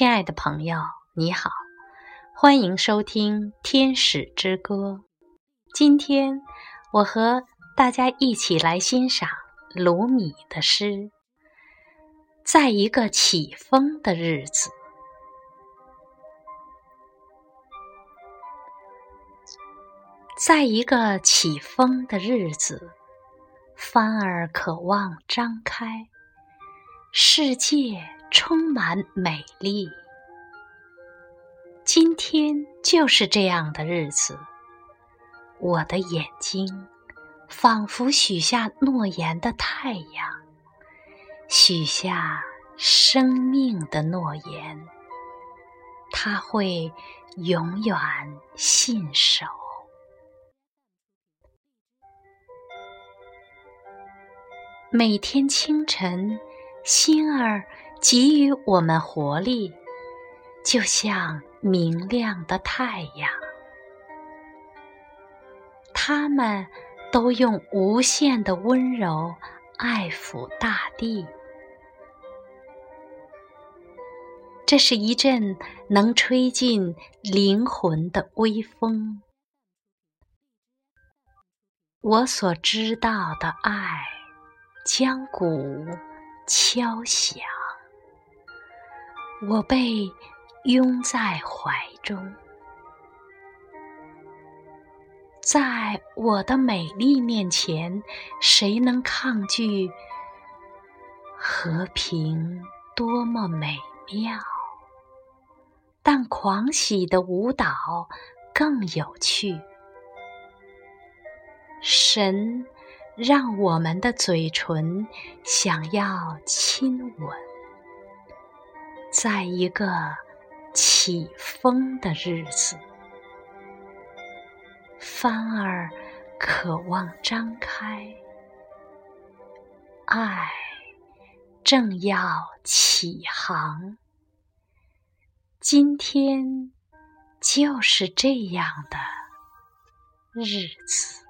亲爱的朋友，你好，欢迎收听《天使之歌》。今天我和大家一起来欣赏鲁米的诗。在一个起风的日子，在一个起风的日子，帆儿渴望张开，世界。充满美丽。今天就是这样的日子。我的眼睛仿佛许下诺言的太阳，许下生命的诺言。他会永远信守。每天清晨，星儿。给予我们活力，就像明亮的太阳。他们都用无限的温柔爱抚大地。这是一阵能吹进灵魂的微风。我所知道的爱，将鼓敲响。我被拥在怀中，在我的美丽面前，谁能抗拒？和平多么美妙，但狂喜的舞蹈更有趣。神让我们的嘴唇想要亲吻。在一个起风的日子，帆儿渴望张开，爱正要起航。今天就是这样的日子。